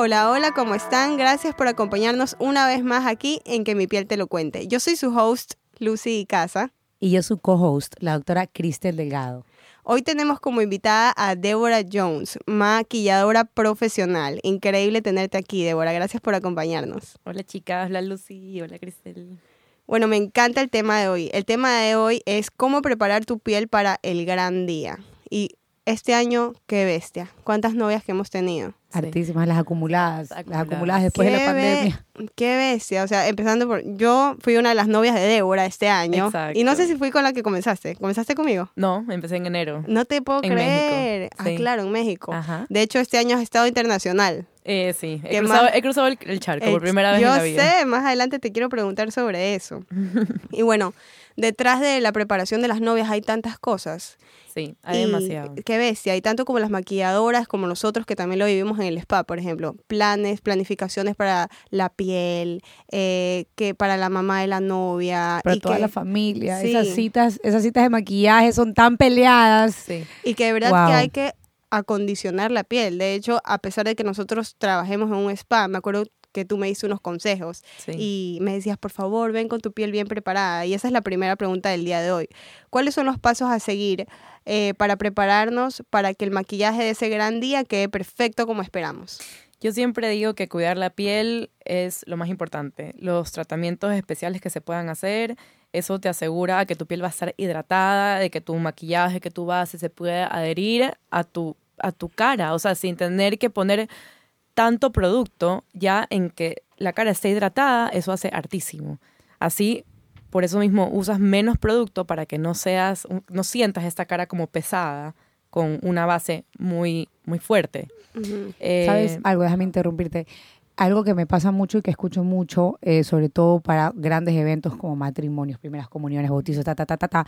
Hola, hola, ¿cómo están? Gracias por acompañarnos una vez más aquí en Que mi piel te lo cuente. Yo soy su host, Lucy Casa. Y yo su co-host, la doctora Cristel Delgado. Hoy tenemos como invitada a Débora Jones, maquilladora profesional. Increíble tenerte aquí, Débora. Gracias por acompañarnos. Hola chicas, hola Lucy, hola Cristel. Bueno, me encanta el tema de hoy. El tema de hoy es cómo preparar tu piel para el gran día. Y este año, qué bestia. ¿Cuántas novias que hemos tenido? Artísimas, las acumuladas, las acumuladas después de la pandemia. Qué bestia, o sea, empezando por, yo fui una de las novias de Débora este año. Exacto. Y no sé si fui con la que comenzaste. ¿Comenzaste conmigo? No, empecé en enero. No te puedo creer. Ah, claro, en México. De hecho, este año has estado internacional. Eh, sí, he cruzado, el, charco por primera vez en la vida. Yo sé, más adelante te quiero preguntar sobre eso. y bueno, detrás de la preparación de las novias hay tantas cosas. Sí, hay demasiado. Qué bestia, hay tanto como las maquilladoras, como nosotros que también lo vivimos en el spa, por ejemplo. Planes, planificaciones para la piel, eh, que para la mamá de la novia. Para toda la familia. Esas citas, esas citas de maquillaje son tan peleadas. Sí. Y que de verdad que hay que acondicionar la piel. De hecho, a pesar de que nosotros trabajemos en un spa, me acuerdo que tú me diste unos consejos y me decías, por favor, ven con tu piel bien preparada. Y esa es la primera pregunta del día de hoy. ¿Cuáles son los pasos a seguir eh, para prepararnos para que el maquillaje de ese gran día quede perfecto como esperamos? Yo siempre digo que cuidar la piel es lo más importante. Los tratamientos especiales que se puedan hacer, eso te asegura que tu piel va a estar hidratada, de que tu maquillaje que tú vas se puede adherir a tu, a tu cara, o sea, sin tener que poner tanto producto ya en que la cara esté hidratada, eso hace hartísimo. Así, por eso mismo usas menos producto para que no seas, no sientas esta cara como pesada con una base muy, muy fuerte. Eh, ¿Sabes algo? Déjame interrumpirte. Algo que me pasa mucho y que escucho mucho, eh, sobre todo para grandes eventos como matrimonios, primeras comuniones, bautizos, ta, ta, ta, ta, ta,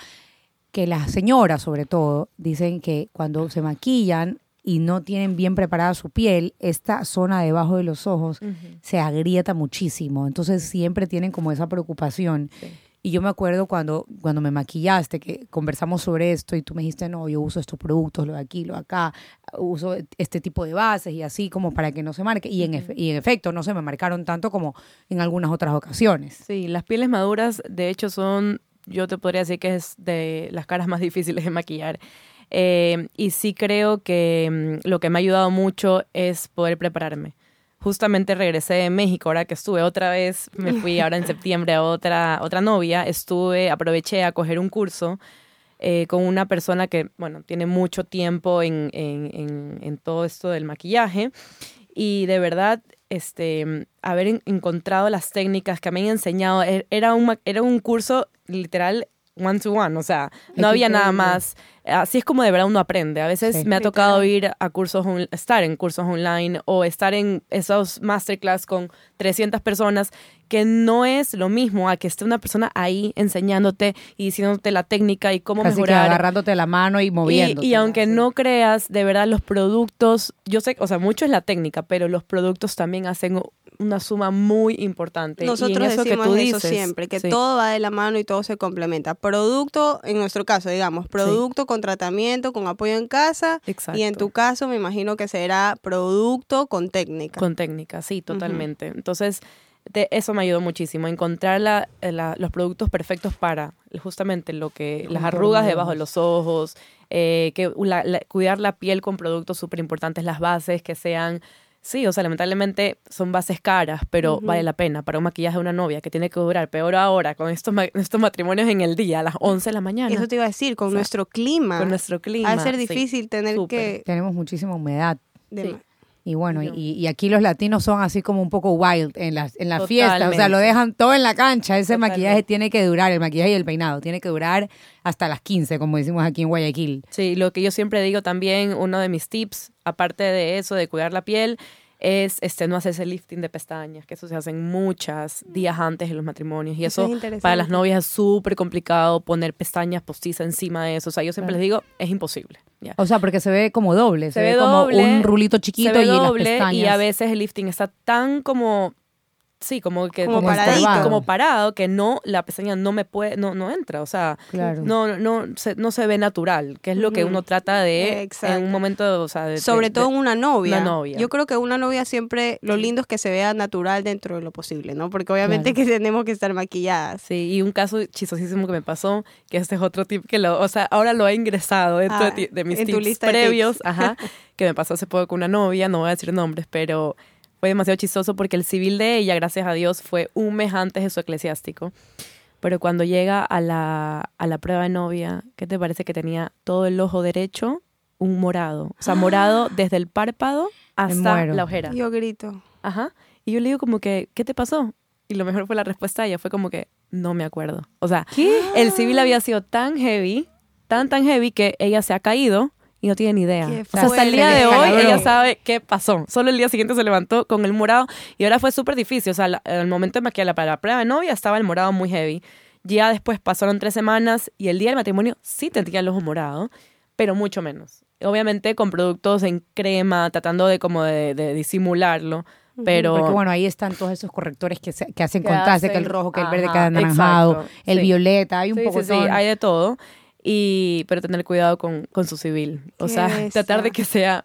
que las señoras, sobre todo, dicen que cuando se maquillan y no tienen bien preparada su piel, esta zona debajo de los ojos se agrieta muchísimo. Entonces siempre tienen como esa preocupación. Y yo me acuerdo cuando, cuando me maquillaste, que conversamos sobre esto y tú me dijiste, no, yo uso estos productos, lo de aquí, lo de acá, uso este tipo de bases y así como para que no se marque. Y en, y en efecto, no se me marcaron tanto como en algunas otras ocasiones. Sí, las pieles maduras, de hecho, son, yo te podría decir que es de las caras más difíciles de maquillar. Eh, y sí creo que mm, lo que me ha ayudado mucho es poder prepararme. Justamente regresé de México, ahora que estuve otra vez, me fui ahora en septiembre a otra, otra novia, estuve, aproveché a coger un curso eh, con una persona que, bueno, tiene mucho tiempo en, en, en, todo esto del maquillaje y de verdad, este, haber encontrado las técnicas que me han enseñado, e, era un, era un curso literal one to one, o sea, no había nada más. Así es como de verdad uno aprende. A veces me ha tocado ir a cursos, estar en cursos online o estar en esos masterclass con 300 personas, que no es lo mismo a que esté una persona ahí enseñándote y diciéndote la técnica y cómo Casi mejorar. Que agarrándote la mano y moviendo. Y, aunque no creas, de verdad los productos, yo sé, o sea, mucho es la técnica, pero los productos también hacen una suma muy importante. Nosotros eso decimos que tú eso siempre, que todo va de la mano y todo se complementa. Producto, en nuestro caso, digamos, producto con tratamiento, con apoyo en casa. Y en tu caso, me imagino que será producto con técnica. Con técnica, sí, totalmente. Entonces, eso me ayudó muchísimo, encontrar los productos perfectos para justamente lo que, las arrugas debajo de los ojos, eh, que cuidar la piel con productos súper importantes, las bases que sean Sí, o sea, lamentablemente son bases caras, pero vale la pena para un maquillaje de una novia que tiene que durar peor ahora con estos, estos matrimonios en el día, a las 11 de la mañana. Eso te iba a decir, con nuestro clima. Con nuestro clima. Va a ser difícil tener que... Tenemos muchísima humedad. Sí. Y bueno, y, aquí los latinos son así como un poco wild en las en la fiesta, o sea, lo dejan todo en la cancha. Ese maquillaje tiene que durar, el maquillaje y el peinado, tiene que durar hasta las 15, como decimos aquí en Guayaquil. Sí, lo que yo siempre digo también, uno de mis tips, aparte de eso, de cuidar la piel, es este, no hacerse lifting de pestañas, que eso se hacen muchas días antes de los matrimonios. Y eso, para las novias es súper complicado poner pestañas postizas encima de eso. O sea, yo siempre les digo, es imposible. O sea, porque se ve como doble, se, ve, como un rulito chiquito y doble, Y a veces el lifting está tan como sí, como que como, como parado, que no, la pestaña no me puede, no, no entra, o sea, no, no, se, no se ve natural, que es lo que uno trata de en un momento, o sea, de, sobre todo una novia. novia. Yo creo que una novia siempre, lo lindo es que se vea natural dentro de lo posible, ¿no? Porque obviamente que tenemos que estar maquilladas. Sí, y un caso chistosísimo que me pasó, que este es otro tip que lo, o sea, ahora lo he ingresado dentro de, ah, mis tips previos, ajá, que me pasó hace poco con una novia, no voy a decir nombres, pero fue demasiado chistoso porque el civil de ella, gracias a Dios, fue un mes antes de su eclesiástico. Pero cuando llega a la, a la prueba de novia, ¿qué te parece que tenía todo el ojo derecho un morado? O sea, morado desde el párpado hasta la ojera. Yo grito. Ajá. Y yo le digo como que, ¿qué te pasó? Y lo mejor fue la respuesta de ella, fue como que, no me acuerdo. O sea, el civil había sido tan heavy, tan, tan heavy que ella se ha caído y no tiene ni idea. O sea, hasta el día de hoy ella sabe qué pasó. Solo el día siguiente se levantó con el morado y ahora fue súper difícil. O sea, el momento de maquillarla para la prueba de novia estaba el morado muy heavy. Ya después pasaron tres semanas y el día del matrimonio sí tenía el ojo morado, pero mucho menos. Obviamente con productos en crema, tratando de como de, disimularlo. Pero... Porque bueno, ahí están todos esos correctores que, que hacen contraste, que el rojo, que el verde, que el anaranjado, el violeta, hay un poco sí, sí, hay de todo y pero tener cuidado con, con su civil. O sea, tratar de que sea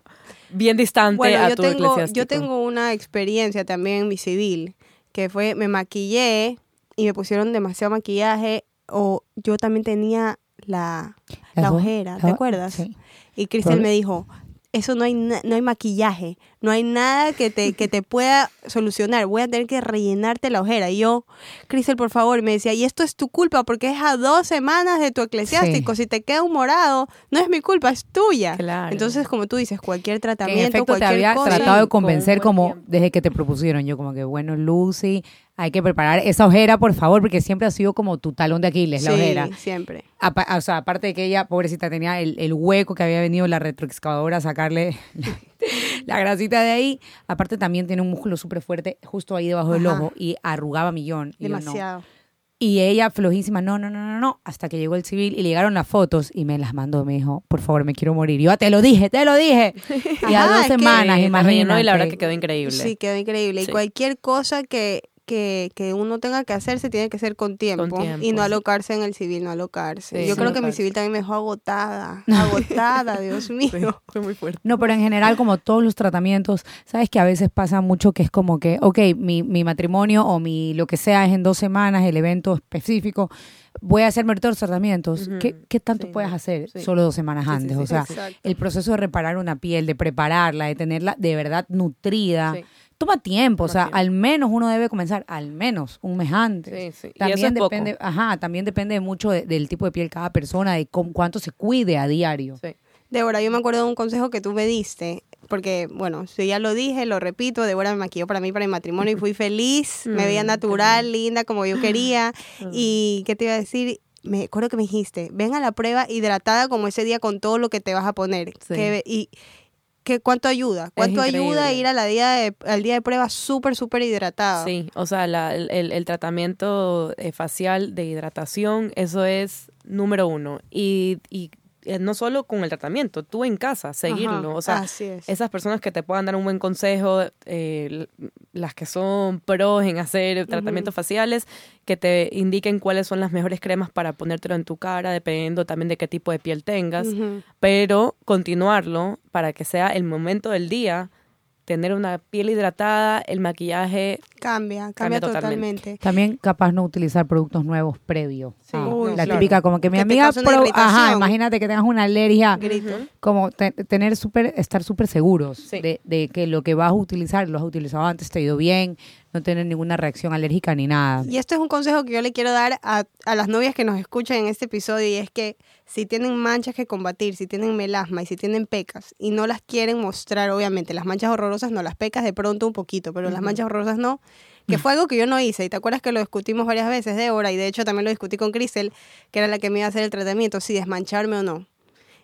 bien distante a yo tu tengo, Yo tengo una experiencia también en mi civil, que fue, me maquillé y me pusieron demasiado maquillaje, o yo también tenía la, la ojera, ¿te acuerdas? Sí. Y Cristel me dijo, eso no hay, no hay maquillaje, no hay nada que te, que te pueda solucionar, voy a tener que rellenarte la ojera. Y yo, Cristel, por favor, me decía, y esto es tu culpa porque es a dos semanas de tu eclesiástico, si te queda un morado, no es mi culpa, es tuya. Entonces, como tú dices, cualquier tratamiento, en cualquier te había tratado de convencer como desde que te propusieron, yo como que, bueno, Lucy, hay que preparar esa ojera, por favor, porque siempre ha sido como tu talón de Aquiles, la ojera. siempre. o sea, aparte de que ella, pobrecita, tenía el, hueco que había venido la retroexcavadora a sacarle la grasita de ahí. Aparte también tiene un músculo súper fuerte justo ahí debajo del ojo y arrugaba millón. Demasiado. Y ella flojísima, no, no, no, no, no, hasta que llegó el civil y le llegaron las fotos y me las mandó, me dijo, por favor, me quiero morir. yo, ah, te lo dije, te lo dije. y a dos semanas, imagínate. Y la verdad que quedó increíble. Sí, quedó increíble. Y cualquier cosa que que, que, uno tenga que hacer se tiene que hacer con tiempo, y no alocarse en el civil, no alocarse. Yo creo que mi civil también me dejó agotada, agotada, Dios mío. fue muy fuerte. No, pero en general, como todos los tratamientos, sabes que a veces pasa mucho que es como que, ok, mi, mi matrimonio o mi lo que sea es en dos semanas, el evento específico, voy a hacerme todos los tratamientos. ¿Qué, ¿Qué, tanto puedes hacer solo dos semanas antes? o sea, el proceso de reparar una piel, de prepararla, de tenerla de verdad nutrida toma tiempo, o sea, al menos uno debe comenzar al menos un mes antes. Sí, sí. También depende, ajá, también depende mucho del tipo de piel cada persona, de cuánto se cuide a diario. Sí. Débora, yo me acuerdo de un consejo que tú me diste, porque, bueno, si ya lo dije, lo repito, Débora me maquilló para mí, para mi matrimonio, y fui feliz, me veía mm, natural, linda, como yo quería, y, ¿qué te iba a decir? Me acuerdo que me dijiste, ven a la prueba hidratada como ese día con todo lo que te vas a poner. Que, y, que cuánto ayuda, cuánto ayuda ir a la día de, al día de prueba súper, súper hidratado. Sí, o sea, el, el, tratamiento eh, facial de hidratación, eso es número uno. Y, y eh, no solo con el tratamiento, tú en casa, seguirlo. o sea, esas personas que te puedan dar un buen consejo, eh, las que son pros en hacer tratamientos faciales, que te indiquen cuáles son las mejores cremas para ponértelo en tu cara, dependiendo también de qué tipo de piel tengas, pero continuarlo para que sea el momento del día tener una piel hidratada, el maquillaje cambia, cambia, totalmente. También capaz no utilizar productos nuevos previo. Sí, la típica como que mi amiga, ajá, imagínate que tengas una alergia, como tener super, estar súper seguros de, de, que lo que vas a utilizar, lo has utilizado antes, te ha ido bien, no tener ninguna reacción alérgica ni nada. Y esto es un consejo que yo le quiero dar a, a, las novias que nos escuchan en este episodio y es que si tienen manchas que combatir, si tienen melasma y si tienen pecas y no las quieren mostrar, obviamente, las manchas horrorosas no, las pecas de pronto un poquito, pero las manchas horrorosas no, que fue algo que yo no hice y te acuerdas que lo discutimos varias veces, Débora, y de hecho también lo discutí con Cristel, que era la que me iba a hacer el tratamiento, si desmancharme o no.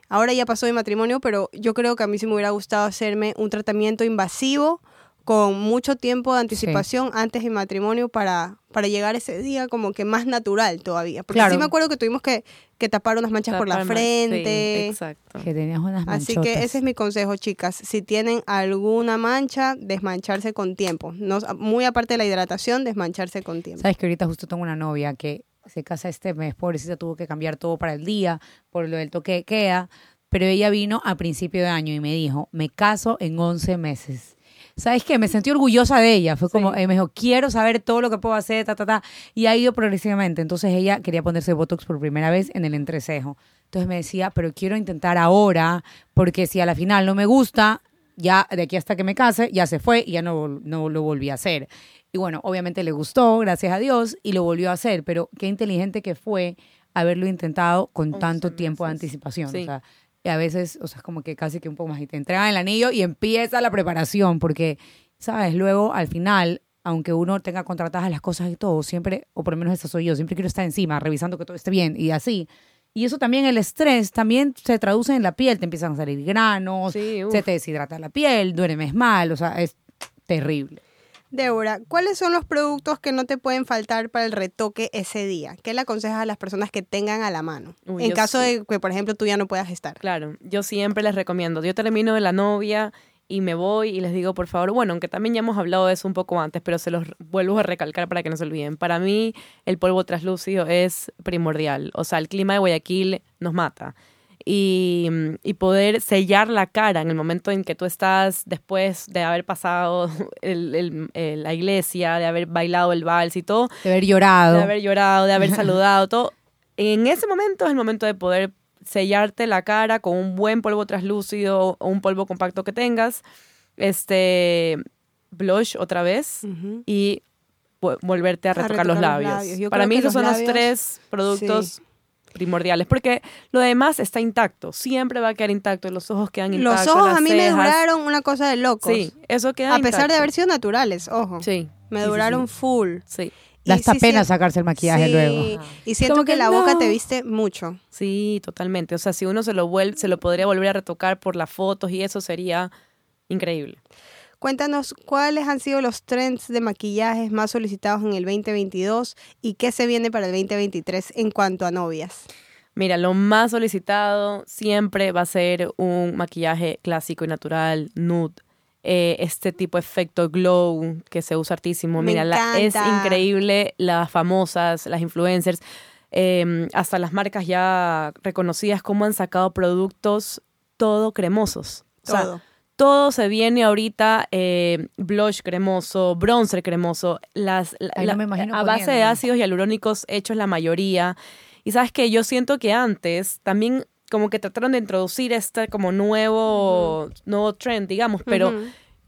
Ahora ya pasó mi matrimonio, pero yo creo que a mí sí me hubiera gustado hacerme un tratamiento invasivo con mucho tiempo de anticipación antes del matrimonio para, para llegar ese día como que más natural todavía. Porque sí me acuerdo que tuvimos que, que tapar unas manchas por la frente. exacto. Que tenías unas Así que ese es mi consejo, chicas. Si tienen alguna mancha, desmancharse con tiempo. No, muy aparte de la hidratación, desmancharse con tiempo. Sabes que ahorita justo tengo una novia que se casa este mes, pobrecita, tuvo que cambiar todo para el día por lo del toque de queda, pero ella vino a principio de año y me dijo, me caso en 11 meses. ¿Sabes qué? Me sentí orgullosa de ella. Fue como, eh, me dijo, quiero saber todo lo que puedo hacer, ta, ta, ta. Y ha ido progresivamente. Entonces ella quería ponerse Botox por primera vez en el entrecejo. Entonces me decía, pero quiero intentar ahora, porque si a la final no me gusta, ya de aquí hasta que me case, ya se fue y ya no, no lo volví a hacer. Y bueno, obviamente le gustó, gracias a Dios, y lo volvió a hacer, pero qué inteligente que fue haberlo intentado con tanto tiempo de anticipación. O sea, y a veces, o sea, es como que casi que un poco más y te entregan el anillo y empieza la preparación, porque, ¿sabes? Luego, al final, aunque uno tenga contratadas las cosas y todo, siempre, o por lo menos eso soy yo, siempre quiero estar encima, revisando que todo esté bien y así. Y eso también, el estrés, también se traduce en la piel, te empiezan a salir granos, se te deshidrata la piel, duermes mal, o sea, es terrible. Débora, ¿cuáles son los productos que no te pueden faltar para el retoque ese día? ¿Qué le aconsejas a las personas que tengan a la mano? en caso de que, por ejemplo, tú ya no puedas estar. Claro, yo siempre les recomiendo. Yo termino de la novia y me voy y les digo, por favor, bueno, aunque también ya hemos hablado de eso un poco antes, pero se los vuelvo a recalcar para que no se olviden. Para mí, el polvo traslúcido es primordial. O sea, el clima de Guayaquil nos mata. Mm, y, poder sellar la cara en el momento en que tú estás después de haber pasado la iglesia, de haber bailado el vals y todo. De haber llorado. De haber llorado, de haber saludado, todo. En ese momento es el momento de poder sellarte la cara con un buen polvo translúcido o un polvo compacto que tengas. Este blush otra vez y volverte a retocar los labios. Para mí esos son los tres productos primordiales, porque lo demás está intacto, siempre va a quedar intacto, los ojos quedan intactos. Los ojos a mí me duraron una cosa de locos. Sí, eso queda A pesar de haber sido naturales, ojo. Sí. Me duraron full. Sí. Da hasta pena sacarse el maquillaje luego. Y siento que, la boca te viste mucho. Sí, totalmente. O sea, si uno se lo vuelve, se lo podría volver a retocar por las fotos y eso sería increíble. Cuéntanos cuáles han sido los trends de maquillajes más solicitados en el 2022 y qué se viene para el 2023 en cuanto a novias. Mira, lo más solicitado siempre va a ser un maquillaje clásico y natural, nude. Eh, este tipo de efecto glow que se usa hartísimo. Mira, es increíble las famosas, las influencers, em, hasta las marcas ya reconocidas, cómo han sacado productos todo cremosos. Todo todo se viene ahorita eh, blush cremoso, bronzer cremoso, las a base de ácidos hialurónicos hechos la mayoría. Y sabes que yo siento que antes también como que trataron de introducir este como nuevo, nuevo trend, digamos, pero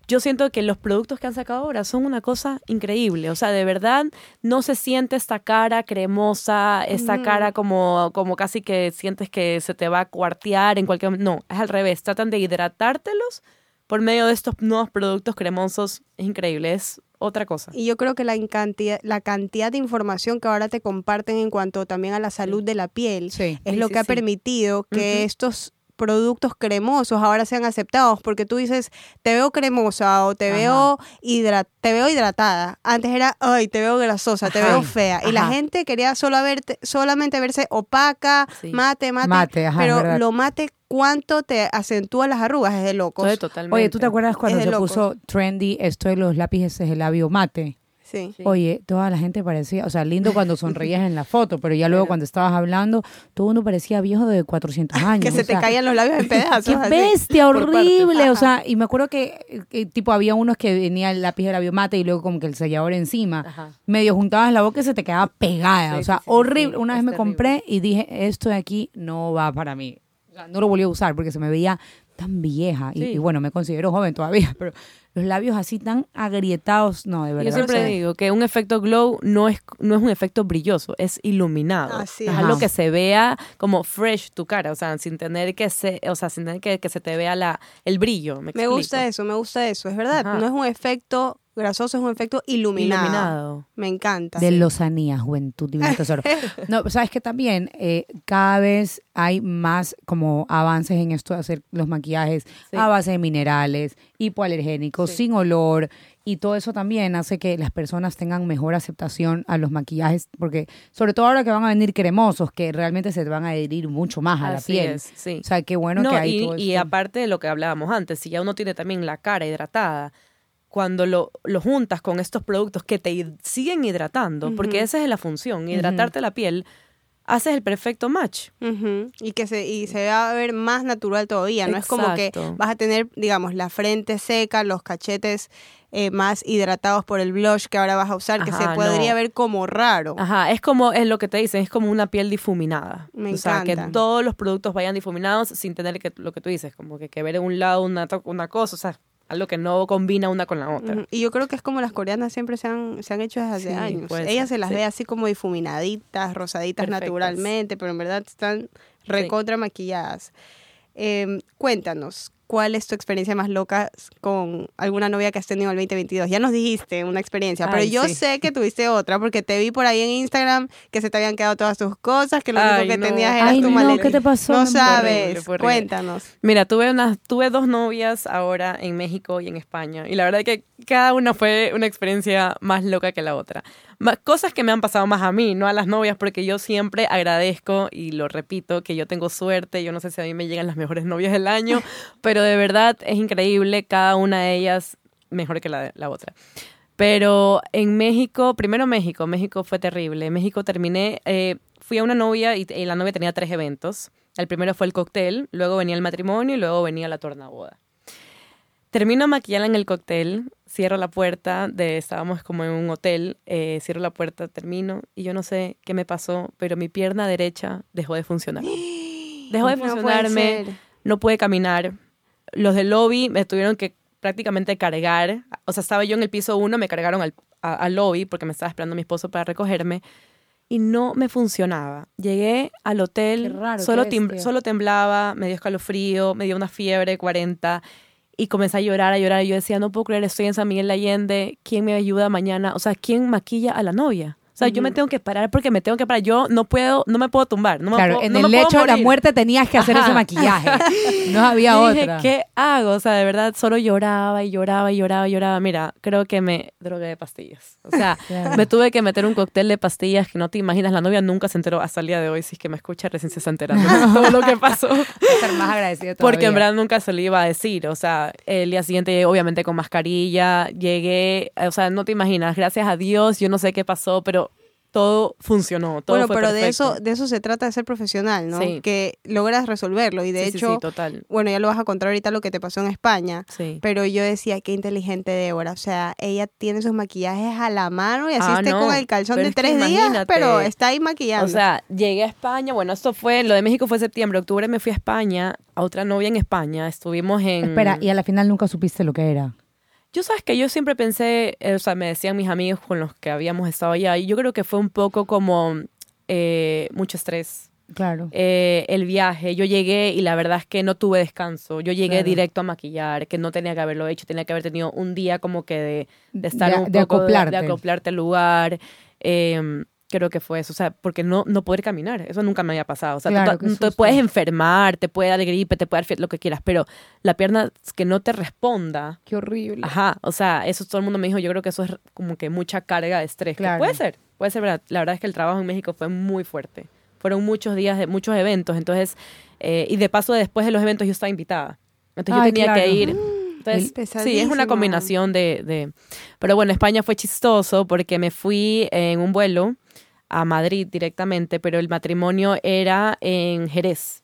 yo siento que los productos que han sacado ahora son una cosa increíble. O sea, de verdad no se siente esta cara cremosa, esta cara como, como casi que sientes que se te va a cuartear en cualquier momento. No, es al revés. Tratan de hidratártelos por medio de estos nuevos productos cremosos es increíble, es otra cosa. Y yo creo que la cantidad, la cantidad de información que ahora te comparten en cuanto también a la salud de la piel es lo que ha permitido que estos productos cremosos ahora sean aceptados porque tú dices te veo cremosa o te veo te veo hidratada antes era ay te veo grasosa te veo fea y la gente quería solo verte solamente verse opaca mate mate, pero lo mate cuánto te acentúa las arrugas es de locos. Oye tú te acuerdas cuando se puso trendy esto de los lápices de labio mate Oye, toda la gente parecía, o sea, lindo cuando sonreías en la foto, pero ya luego cuando estabas hablando, todo uno parecía viejo de 400 años. que se te caían los labios en pedazos. ¡Qué bestia, horrible! O sea, y me acuerdo que, tipo, había unos que venía el lápiz de la biomate y luego como que el sellador encima. Medio juntabas la boca y se te quedaba pegada. o sea, horrible. Una vez me compré y dije, esto de aquí no va para mí. O sea, no lo volví a usar porque se me veía tan vieja. Y, bueno, me considero joven todavía, pero los labios así tan agrietados, no, de verdad. Yo siempre digo que un efecto glow no es, no es un efecto brilloso, es iluminado. Así es algo que se vea como fresh tu cara, o sea, sin tener que se, o sea, sin tener que, que se te vea la, el brillo. Me, gusta eso, me gusta eso, es verdad. No es un efecto grasoso, es un efecto iluminado. Me encanta. De lozanía, juventud, divino tesoro. no, sabes que también eh, cada vez hay más como avances en esto de hacer los maquillajes a base de minerales, hipoalergénicos, sin olor. Y todo eso también hace que las personas tengan mejor aceptación a los maquillajes, porque sobre todo ahora que van a venir cremosos, que realmente se van a adherir mucho más a la piel. sí. O sea, qué bueno que hay y, todo Y aparte de lo que hablábamos antes, si ya uno tiene también la cara hidratada, cuando lo, lo, juntas con estos productos que te siguen hidratando, porque esa es la función, hidratarte la piel, haces el perfecto match. Y que se, y se va a ver más natural todavía, no es como que vas a tener, digamos, la frente seca, los cachetes eh, más hidratados por el blush que ahora vas a usar, que se podría ver como raro. Ajá, es como, es lo que te dicen, es como una piel difuminada. Me o sea, que todos los productos vayan difuminados sin tener que, lo que tú dices, como que, que ver en un lado una, una cosa, o sea, algo que no combina una con la otra. Y yo creo que es como las coreanas siempre se han, se han hecho desde hace años. Ellas se las ve así como difuminaditas, rosaditas naturalmente, pero en verdad están recontra maquilladas. Em, cuéntanos, ¿cuál es tu experiencia más loca con alguna novia que has tenido en el 2022? Ya nos dijiste una experiencia, pero yo sé que tuviste otra porque te vi por ahí en Instagram que se te habían quedado todas tus cosas, que lo único que tenías era tu maleta. ¿Qué te pasó? No sabes, cuéntanos. Mira, tuve, unas, tuve dos novias ahora en México y en España y la verdad es que cada una fue una experiencia más loca que la otra cosas que me han pasado más a mí, no a las novias, porque yo siempre agradezco y lo repito, que yo tengo suerte, yo no sé si a mí me llegan las mejores novias del año, pero de verdad es increíble, cada una de ellas mejor que la, la otra. Pero en México, primero México, México fue terrible. En México terminé, eh, fui a una novia y, y, la novia tenía tres eventos. El primero fue el cóctel, luego venía el matrimonio y luego venía la tornaboda. Termino maquillarla en el cóctel, cierro la puerta, de, estábamos como en un hotel, eh, cierro la puerta, termino y yo no sé qué me pasó, pero mi pierna derecha dejó de funcionar. Dejó de funcionarme, no pude caminar. Los del lobby me tuvieron que prácticamente cargar, o sea, estaba yo en el piso uno, me cargaron al, al lobby porque me estaba esperando mi esposo para recogerme y no me funcionaba. Llegué al hotel, solo, solo temblaba, me dio escalofrío, me dio una fiebre 40 y comencé a llorar, a llorar. Y yo decía, no puedo creer, estoy en San Miguel de Allende, ¿quién me ayuda mañana? O sea, ¿quién maquilla a la novia? O sea, yo me tengo que parar porque me tengo que parar. Yo no puedo, no me puedo tumbar. No claro, en el lecho de la muerte tenías que hacer ese maquillaje. No había y otra. Dije, ¿qué hago? O sea, de verdad, solo lloraba y lloraba y lloraba y lloraba. Mira, creo que me drogué de pastillas. O sea, me tuve que meter un cóctel de pastillas que no te imaginas. La novia nunca se enteró hasta el día de hoy. Si es que me escucha, recién se está enterando de todo lo que pasó. Estar más agradecido Porque en verdad nunca se lo iba a decir. O sea, el día siguiente, obviamente con mascarilla, llegué. O sea, no te imaginas. Gracias a Dios, yo no sé qué pasó, pero todo funcionó, todo bueno, fue pero de eso, de eso se trata de ser profesional, ¿no? Que logras resolverlo y de hecho, total. bueno, ya lo vas a contar ahorita lo que te pasó en España, pero yo decía, qué inteligente Débora, o sea, ella tiene sus maquillajes a la mano y así ah, con el calzón de tres días, pero está ahí maquillando. O sea, llegué a España, bueno, esto fue, lo de México fue septiembre, octubre me fui a España, a otra novia en España, estuvimos en... Espera, y a la final nunca supiste lo que era. Yo sabes que yo siempre pensé, eh, o sea, me decían mis amigos con los que habíamos estado allá, y yo creo que fue un poco como eh, mucho estrés. Claro. Eh, el viaje, yo llegué y la verdad es que no tuve descanso. Yo llegué directo a maquillar, que no tenía que haberlo hecho, tenía que haber tenido un día como que de, de estar de, un de acoplarte. De, acoplarte al lugar. Eh, creo que fue eso, o sea, porque no, no poder caminar, eso nunca me había pasado, o sea, tú, te puedes enfermar, te puede dar gripe, te puede dar lo que quieras, pero la pierna que no te responda. Qué horrible. Ajá, o sea, eso todo el mundo me dijo, yo creo que eso es como que mucha carga de estrés, claro. puede ser, puede ser verdad, la verdad es que el trabajo en México fue muy fuerte, fueron muchos días de muchos eventos, entonces, eh, y de paso después de los eventos yo estaba invitada, entonces yo tenía que ir... Entonces, sí, es una combinación de, de... Pero bueno, España fue chistoso porque me fui en un vuelo a Madrid directamente, pero el matrimonio era en Jerez.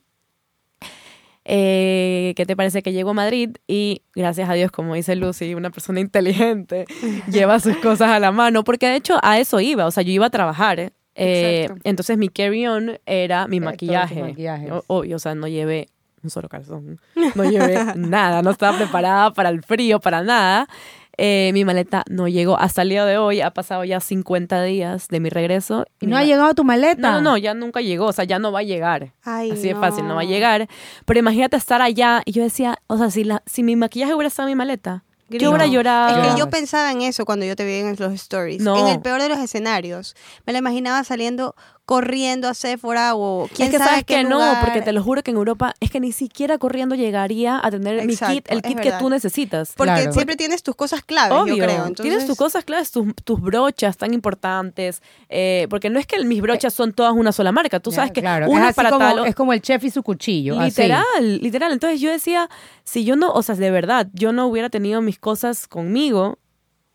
Eh, ¿Qué te parece que llegó a Madrid? Y gracias a Dios, como dice Lucy, una persona inteligente lleva sus cosas a la mano, porque de hecho a eso iba, o sea, yo iba a trabajar. Eh, entonces mi carry-on era mi maquillaje. Obvio, o sea, no llevé un solo calzón, no llevé nada, no estaba preparada para el frío, para nada. Eh, mi maleta no llegó hasta el día de hoy. Ha pasado ya 50 días de mi regreso. ¿Y no ha llegado tu maleta? No, no, no, ya nunca llegó. O sea, ya no va a llegar. Así de fácil, no va a llegar. Pero imagínate estar allá. Y yo decía, o sea, si, la, si mi maquillaje hubiera estado en mi maleta, Yo hubiera llorado. Es que yo pensaba en eso cuando yo te vi en los stories. En el peor de los escenarios. Me la imaginaba saliendo corriendo a Sephora o quién es que sabe sabes que no, porque te lo juro que en Europa es que ni siquiera corriendo llegaría a tener mi kit, el kit que tú necesitas. Porque siempre tienes tus cosas claves, yo creo. Tienes tus cosas claves, tus, tus brochas tan importantes, eh, porque no es que mis brochas son todas una sola marca, tú sabes que una es para como, Es como el chef y su cuchillo. Literal, literal. Entonces yo decía, si yo no, o sea, de verdad, yo no hubiera tenido mis cosas conmigo,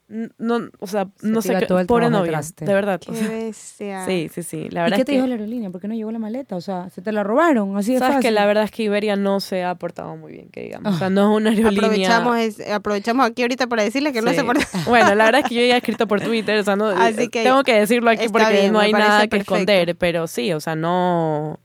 no, o sea, no sé qué, pobre novia, de verdad. sí, sí, sí. La verdad ¿Y qué te dijo la aerolínea? ¿Por qué no llegó la maleta? O sea, se te la robaron, así de Sabes que la verdad es que Iberia no se ha portado muy bien, que digamos. O sea, no es una aerolínea. Aprovechamos, aprovechamos aquí ahorita para decirle que no se porta. Bueno, la verdad es que yo ya he escrito por Twitter, o sea, no, así que tengo que decirlo aquí porque no hay nada que esconder, pero sí, o sea, no...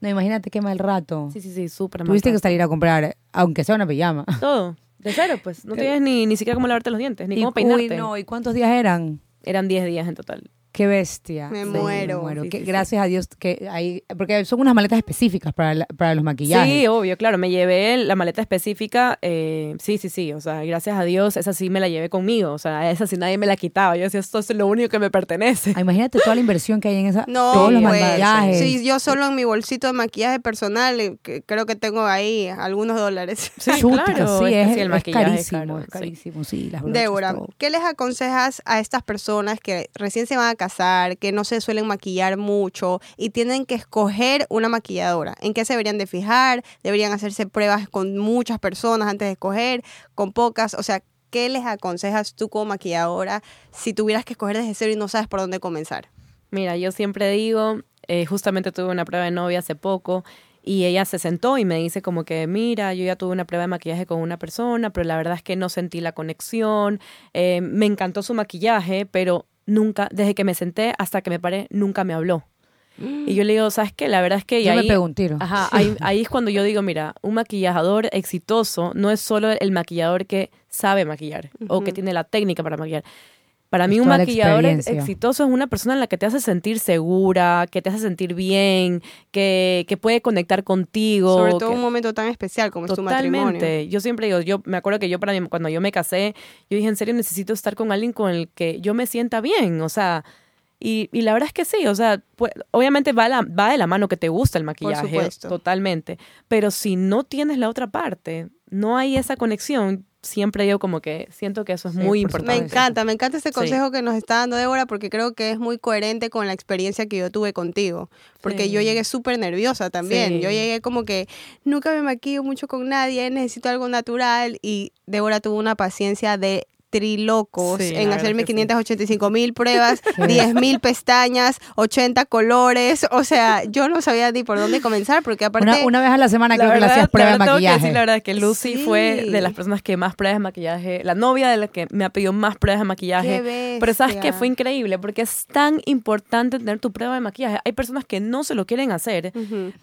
No, imagínate qué mal rato. Sí, sí, sí, súper mal. Tuviste que salir a comprar, aunque sea una pijama. Todo. De cero, pues. No tienes ni, ni siquiera cómo lavarte los dientes, ni cómo peinarte. Uy, no. ¿Y cuántos días eran? Eran 10 días en total. Qué bestia. Me muero. gracias a Dios que hay, porque son unas maletas específicas para, para los maquillajes. Sí, obvio, claro. Me llevé la maleta específica. Eh, sí, sí, sí. O sea, gracias a Dios, esa sí me la llevé conmigo. O sea, esa sí nadie me la quitaba. Yo decía, esto es lo único que me pertenece. Ah, imagínate toda la inversión que hay en esa. No, todos los pues, maquillajes. Sí, yo solo en mi bolsito de maquillaje personal, eh, creo que tengo ahí algunos dólares. Sí, claro. Sí, es, el carísimo. es carísimo, sí. Las Débora, ¿qué les aconsejas a estas personas que recién se van a casar? que no se suelen maquillar mucho y tienen que escoger una maquilladora. ¿En qué se deberían de fijar? ¿Deberían hacerse pruebas con muchas personas antes de escoger? ¿Con pocas? O sea, ¿qué les aconsejas tú como maquilladora si tuvieras que escoger desde cero y no sabes por dónde comenzar? Mira, yo siempre digo, eh, justamente tuve una prueba de novia hace poco y ella se sentó y me dice como que, mira, yo ya tuve una prueba de maquillaje con una persona, pero la verdad es que no sentí la conexión, eh, me encantó su maquillaje, pero nunca, desde que me senté hasta que me paré, nunca me habló. Y yo le digo, ¿sabes qué? La verdad es que... Yo ahí, me pego un tiro. Ajá, ahí, ahí, es cuando yo digo, mira, un maquillador exitoso no es solo el maquillador que sabe maquillar o que tiene la técnica para maquillar, para mí un maquillador exitoso es una persona en la que te hace sentir segura, que te hace sentir bien, que, que puede conectar contigo. Sobre todo en un momento tan especial como es tu matrimonio. Totalmente. Yo siempre digo, yo me acuerdo que yo para cuando yo me casé, yo dije, en serio, necesito estar con alguien con el que yo me sienta bien, o sea... Y, y la verdad es que sí, o sea, pues, obviamente va, la, va de la mano que te gusta el maquillaje, Por totalmente. Pero si no tienes la otra parte, no hay esa conexión, siempre digo como que siento que eso es muy importante. Me encanta, me encanta ese consejo que nos está dando Débora porque creo que es muy coherente con la experiencia que yo tuve contigo. Porque yo llegué súper nerviosa también. Yo llegué como que nunca me maquillo mucho con nadie, necesito algo natural y Débora tuvo una paciencia de trilocos en hacerme 585 mil pruebas, 10 mil pestañas, 80 colores. O sea, yo no sabía ni por dónde comenzar porque aparte... Una, vez a la semana creo que le hacías pruebas de maquillaje. la verdad es que Lucy fue de las personas que más pruebas de maquillaje, la novia de la que me ha pedido más pruebas de maquillaje. Pero sabes que fue increíble porque es tan importante tener tu prueba de maquillaje. Hay personas que no se lo quieren hacer,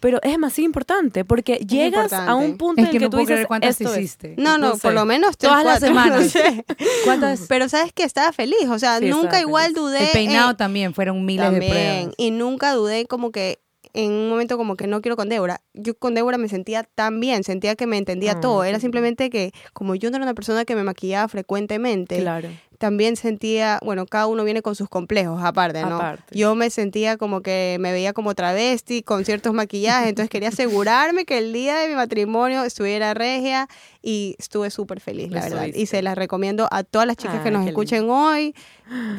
pero es más importante porque llegas a un punto en el que, tú dices, cuántas hiciste. No, no, por lo menos todas las semanas. Pero sabes que estaba feliz, o sea, nunca igual dudé. El peinado también fueron miles de pruebas. Y nunca dudé como que en un momento como que no quiero con Débora. Yo con Débora me sentía tan bien, sentía que me entendía ah, todo. Era simplemente que como yo no era una persona que me maquillaba frecuentemente, claro también sentía, bueno, cada uno viene con sus complejos aparte, ¿no? Yo me sentía como que me veía como travesti con ciertos maquillajes, entonces quería asegurarme que el día de mi matrimonio estuviera regia y estuve súper feliz, la verdad. Y se las recomiendo a todas las chicas que nos escuchen hoy,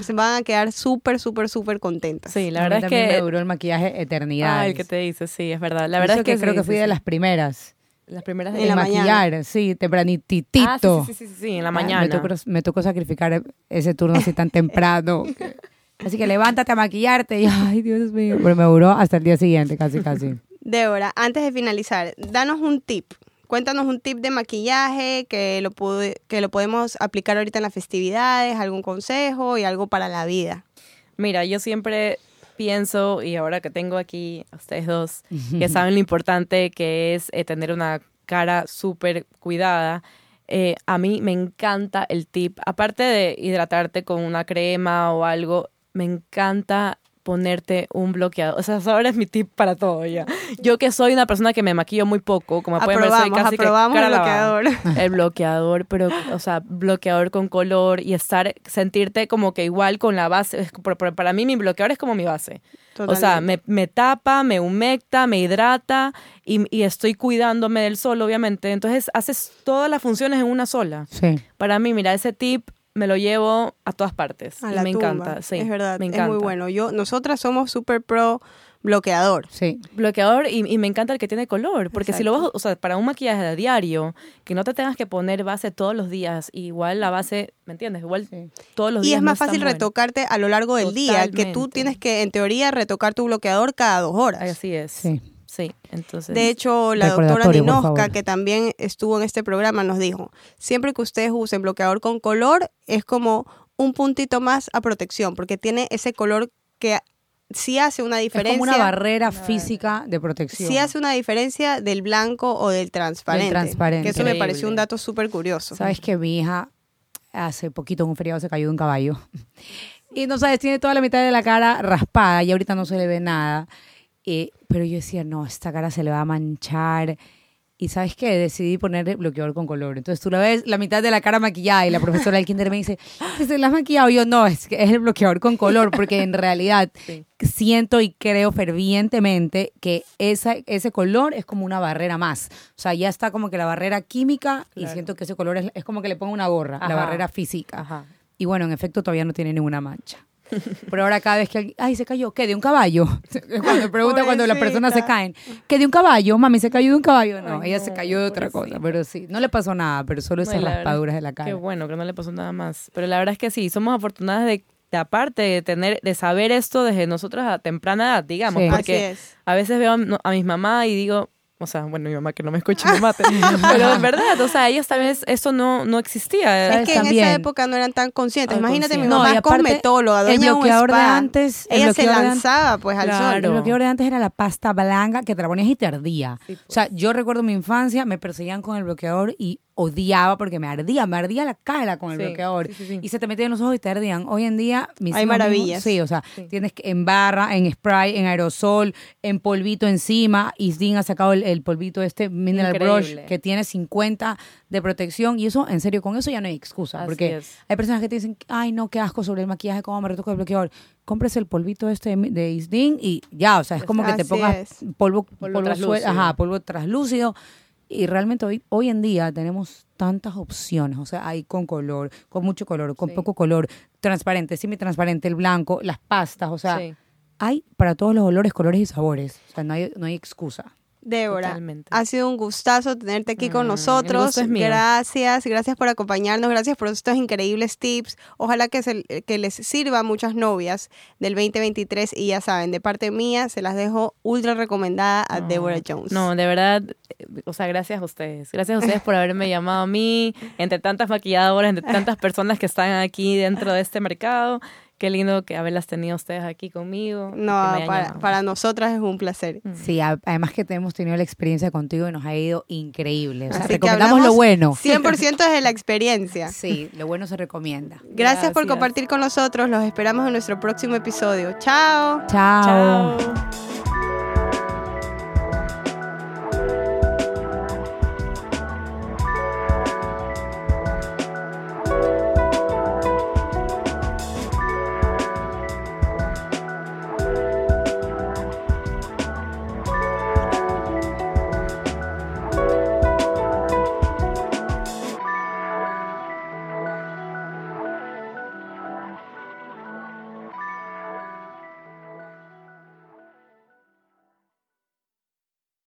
se van a quedar súper, súper, súper contentas. Sí, la verdad es que me duró el maquillaje eternidad. Ay, que te dice, sí, es verdad. La verdad es que, creo que fui de las primeras. Las primeras de en la maquillar, mañana. sí, tempranitito. Ah, sí, sí, sí, sí, en la mañana. Me tocó, sacrificar ese turno así tan temprano. Así que levántate a maquillarte. Y, ay, Dios mío. Pero me duró hasta el día siguiente, casi, casi. Débora, antes de finalizar, danos un tip. Cuéntanos un tip de maquillaje que lo, que lo podemos aplicar ahorita en las festividades, algún consejo y algo para la vida. Mira, yo siempre pienso, y ahora que tengo aquí a ustedes dos, que saben lo importante que es eh, tener una cara súper cuidada, eh, a mí me encanta el tip, aparte de hidratarte con una crema o algo, me encanta ponerte un bloqueador. O sea, ahora es mi tip para todo ya. Yo que soy una persona que me maquillo muy poco, como pueden ver, soy casi que el bloqueador. El bloqueador, pero, o sea, bloqueador con color y estar, sentirte como que igual con la base. Para mí mi bloqueador es como mi base. O sea, me, me, tapa, me humecta, me hidrata y, y, estoy cuidándome del sol, obviamente. Entonces, haces todas las funciones en una sola. Sí. Para mí, mira, ese tip me lo llevo a todas partes. y me encanta, sí. Es verdad, me encanta. es muy bueno. Yo, nosotras somos super pro bloqueador. Sí. Bloqueador y, me encanta el que tiene color, porque si lo vas, o sea, para un maquillaje de diario, que no te tengas que poner base todos los días, igual la base, ¿me entiendes? Igual todos los días. Y es más fácil retocarte a lo largo del día, que tú tienes que, en teoría, retocar tu bloqueador cada dos horas. Así es. Sí. Sí, entonces. De hecho, la doctora Ninoska, que también estuvo en este programa, nos dijo: siempre que ustedes usen bloqueador con color, es como un puntito más a protección, porque tiene ese color que sí hace una diferencia. Es como una barrera física de protección. Sí hace una diferencia del blanco o del transparente. transparente. Que eso me pareció un dato súper curioso. Sabes que mi hija hace poquito en un feriado se cayó de un caballo. y no sabes, tiene toda la mitad de la cara raspada y ahorita no se le ve nada. Eh, pero yo decía, no, esta cara se le va a manchar. Y sabes qué, decidí ponerle bloqueador con color. Entonces tú la ves la mitad de la cara maquillada y la profesora del kinder me dice, ¿se la has maquillado? yo, no, es que es el bloqueador con color, porque en realidad siento y creo fervientemente que esa, ese color es como una barrera más. O sea, ya está como que la barrera química y siento que ese color es, como que le pongo una gorra, la barrera física. Y bueno, en efecto todavía no tiene ninguna mancha. Pero ahora cada vez que alguien, ay, se cayó, ¿qué? ¿De un caballo? Cuando pregunta cuando las personas se caen, ¿qué de un caballo? Mami, ¿se cayó de un caballo? No, ella se cayó de otra cosa, pero sí, no le pasó nada, pero solo esas raspaduras de la cara. Qué bueno que no le pasó nada más. Pero la verdad es que sí, somos afortunadas de aparte de tener de saber esto desde nosotros a temprana edad, digamos, porque a veces veo a, a mis mamás y digo, o sea, bueno, mi mamá que no me escuche me mate. Pero en verdad, o sea, ellos tal vez eso no, no existía. Es que en esa época no eran tan conscientes. Imagínate, mi mamá es cosmetóloga, dueña el bloqueador de antes, ella se lanzaba pues al sol. El bloqueador de antes era la pasta blanca que te la ponías y te ardía. O sea, pues. yo recuerdo mi infancia, me perseguían con el bloqueador y odiaba porque me ardía, me ardía la cara con el bloqueador y se te metían en los ojos y te ardían. Hoy en día, mis hay maravillas. sí, o sea, tienes que en barra, en spray, en aerosol, en polvito encima. Isdin ha sacado el, polvito este mineral brush que tiene 50 de protección y eso, en serio, con eso ya no hay excusa, porque hay personas que te dicen, ay no, qué asco sobre el maquillaje, cómo me retoco el bloqueador. Compres el polvito este de Isdin y ya, o sea, es como que te pongas polvo, polvo, ajá, polvo traslúcido y realmente hoy, hoy en día tenemos tantas opciones, o sea, hay con color, con mucho color, con poco color, transparente, semi-transparente, el blanco, las pastas, o sea, hay para todos los olores, colores y sabores, o sea, no hay, no hay excusa. Débora, ha sido un gustazo tenerte aquí con mm, nosotros. Gracias, gracias por acompañarnos, gracias por estos increíbles tips. Ojalá que, se, que les sirva a muchas novias del 2023 y ya saben, de parte mía se las dejo ultra recomendada a Débora Jones. No, de verdad, o sea, gracias a ustedes. Gracias a ustedes por haberme llamado a mí, entre tantas maquilladoras, entre tantas personas que están aquí dentro de este mercado. Qué lindo que haberlas tenido ustedes aquí conmigo. No, para, para, nosotras es un placer. Mm. Sí, además que hemos tenido la experiencia contigo y nos ha ido increíble. O sea, recomendamos lo bueno. 100% desde la experiencia. Sí, lo bueno se recomienda. Gracias, por compartir con nosotros. Los esperamos en nuestro próximo episodio. Chao. Chao. Chao.